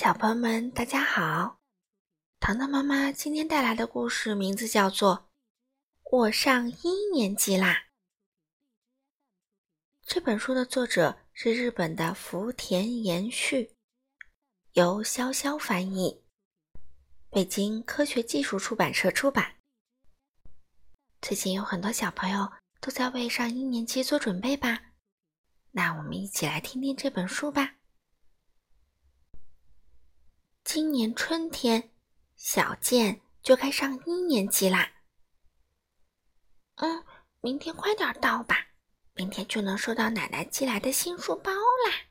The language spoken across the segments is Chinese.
小朋友们，大家好！糖糖妈妈今天带来的故事名字叫做《我上一年级啦》。这本书的作者是日本的福田延续，由潇潇翻译，北京科学技术出版社出版。最近有很多小朋友都在为上一年级做准备吧？那我们一起来听听这本书吧。今年春天，小健就该上一年级啦。嗯，明天快点到吧，明天就能收到奶奶寄来的新书包啦。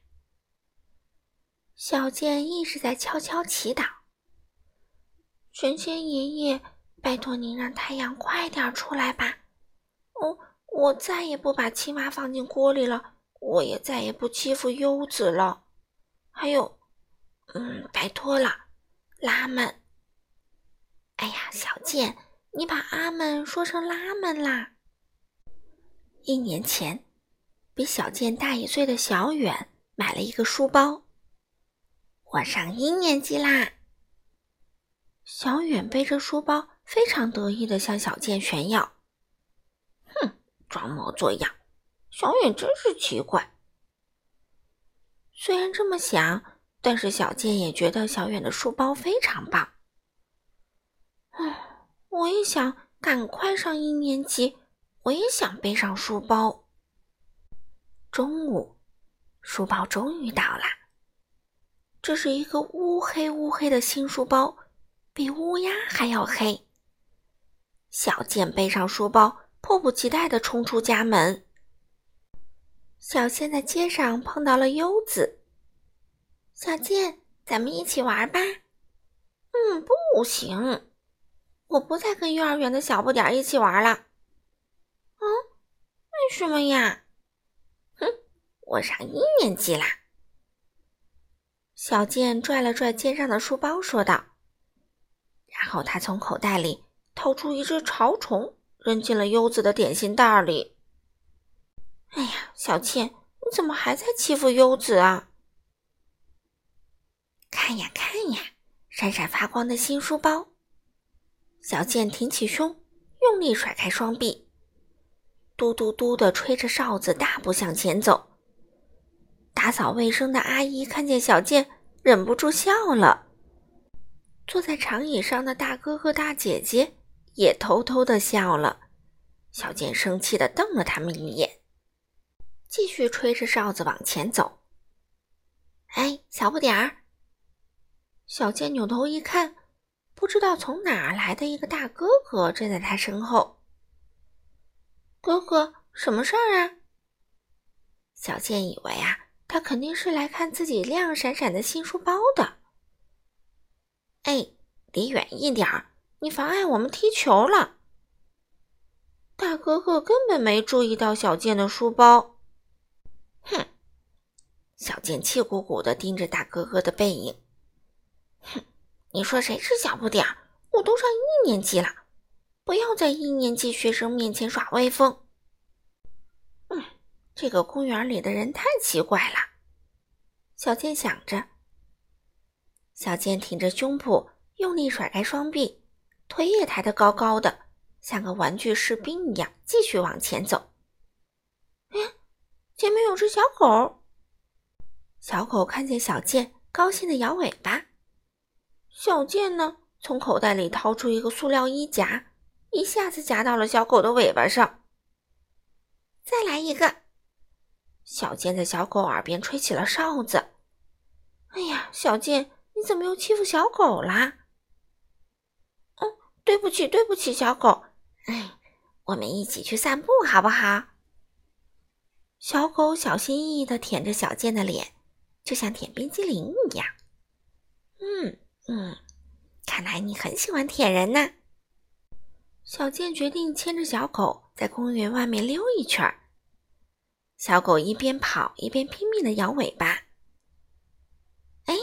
小健一直在悄悄祈祷：“神仙爷爷，拜托您让太阳快点出来吧。哦，我再也不把青蛙放进锅里了，我也再也不欺负优子了。还有。”嗯，拜托了，拉门。哎呀，小健，你把阿门说成拉门啦。一年前，比小健大一岁的小远买了一个书包。我上一年级啦。小远背着书包，非常得意的向小健炫耀。哼，装模作样，小远真是奇怪。虽然这么想。但是小健也觉得小远的书包非常棒。唉，我也想赶快上一年级，我也想背上书包。中午，书包终于到了。这是一个乌黑乌黑的新书包，比乌鸦还要黑。小健背上书包，迫不及待地冲出家门。小健在街上碰到了优子。小健，咱们一起玩吧。嗯，不行，我不再跟幼儿园的小不点一起玩了。嗯，为什么呀？哼，我上一年级啦。小健拽了拽肩上的书包，说道。然后他从口袋里掏出一只潮虫，扔进了优子的点心袋里。哎呀，小健，你怎么还在欺负优子啊？看呀看呀，闪闪发光的新书包。小健挺起胸，用力甩开双臂，嘟嘟嘟的吹着哨子，大步向前走。打扫卫生的阿姨看见小健，忍不住笑了。坐在长椅上的大哥哥大姐姐也偷偷的笑了。小健生气的瞪了他们一眼，继续吹着哨子往前走。哎，小不点儿。小健扭头一看，不知道从哪儿来的一个大哥哥站在他身后。哥哥，什么事儿啊？小健以为啊，他肯定是来看自己亮闪闪的新书包的。哎，离远一点儿，你妨碍我们踢球了。大哥哥根本没注意到小健的书包。哼！小健气鼓鼓的盯着大哥哥的背影。你说谁是小不点儿？我都上一年级了，不要在一年级学生面前耍威风。嗯，这个公园里的人太奇怪了。小健想着，小健挺着胸脯，用力甩开双臂，腿也抬得高高的，像个玩具士兵一样，继续往前走。哎，前面有只小狗。小狗看见小健，高兴的摇尾巴。小健呢，从口袋里掏出一个塑料衣夹，一下子夹到了小狗的尾巴上。再来一个！小健在小狗耳边吹起了哨子。哎呀，小健，你怎么又欺负小狗啦？哦，对不起，对不起，小狗。哎，我们一起去散步好不好？小狗小心翼翼地舔着小健的脸，就像舔冰激凌一样。嗯。看来你很喜欢舔人呢。小健决定牵着小狗在公园外面溜一圈。小狗一边跑一边拼命的摇尾巴。哎，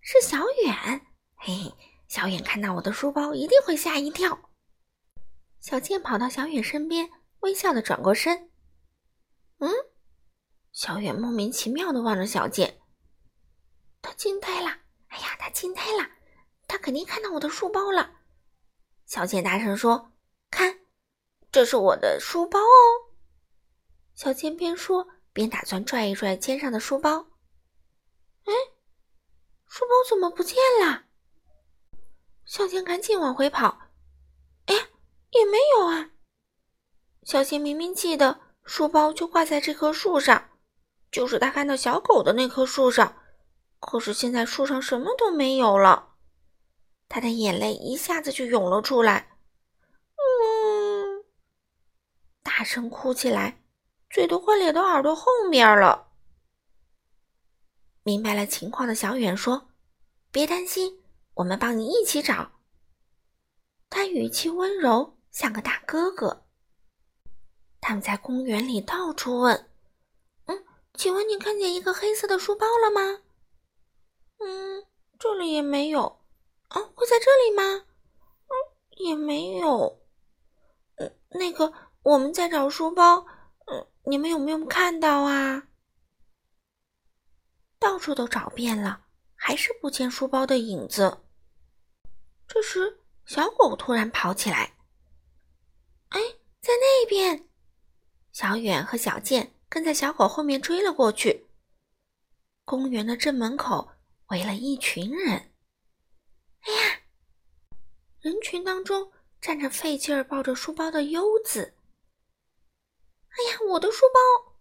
是小远！嘿嘿，小远看到我的书包一定会吓一跳。小健跑到小远身边，微笑的转过身。嗯，小远莫名其妙的望着小健，他惊呆了。哎呀，他惊呆了，他肯定看到我的书包了。小倩大声说：“看，这是我的书包哦！”小倩边说边打算拽一拽肩上的书包。哎，书包怎么不见了？小倩赶紧往回跑。哎，也没有啊！小倩明明记得书包就挂在这棵树上，就是他看到小狗的那棵树上。可是现在树上什么都没有了，他的眼泪一下子就涌了出来，嗯，大声哭起来，嘴都快咧到耳朵后面了。明白了情况的小远说：“别担心，我们帮你一起找。”他语气温柔，像个大哥哥。他们在公园里到处问：“嗯，请问你看见一个黑色的书包了吗？”嗯，这里也没有哦，会在这里吗？嗯，也没有。嗯，那个我们在找书包，嗯，你们有没有看到啊？到处都找遍了，还是不见书包的影子。这时，小狗突然跑起来，哎，在那边！小远和小健跟在小狗后面追了过去。公园的正门口。围了一群人，哎呀！人群当中站着费劲儿抱着书包的优子。哎呀，我的书包！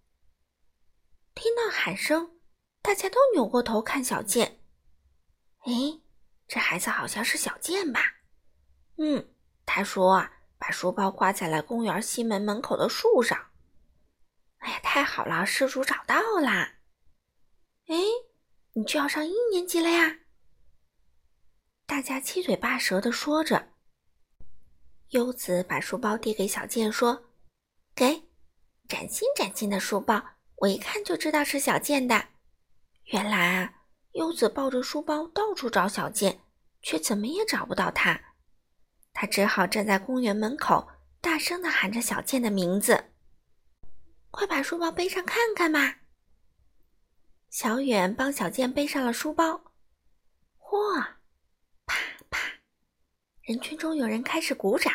听到喊声，大家都扭过头看小健。哎，这孩子好像是小健吧？嗯，他说啊，把书包挂在了公园西门门口的树上。哎呀，太好了，失主找到啦！哎。你就要上一年级了呀！大家七嘴八舌的说着。优子把书包递给小健，说：“给，崭新崭新的书包，我一看就知道是小健的。”原来啊，优子抱着书包到处找小健，却怎么也找不到他。他只好站在公园门口，大声的喊着小健的名字：“快把书包背上看看吧！”小远帮小健背上了书包，嚯，人群中有人开始鼓掌，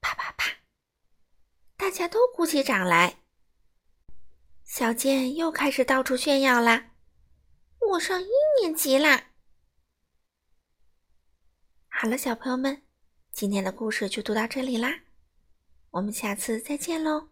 啪啪啪，大家都鼓起掌来。小健又开始到处炫耀啦：“我上一年级啦！”好了，小朋友们，今天的故事就读到这里啦，我们下次再见喽。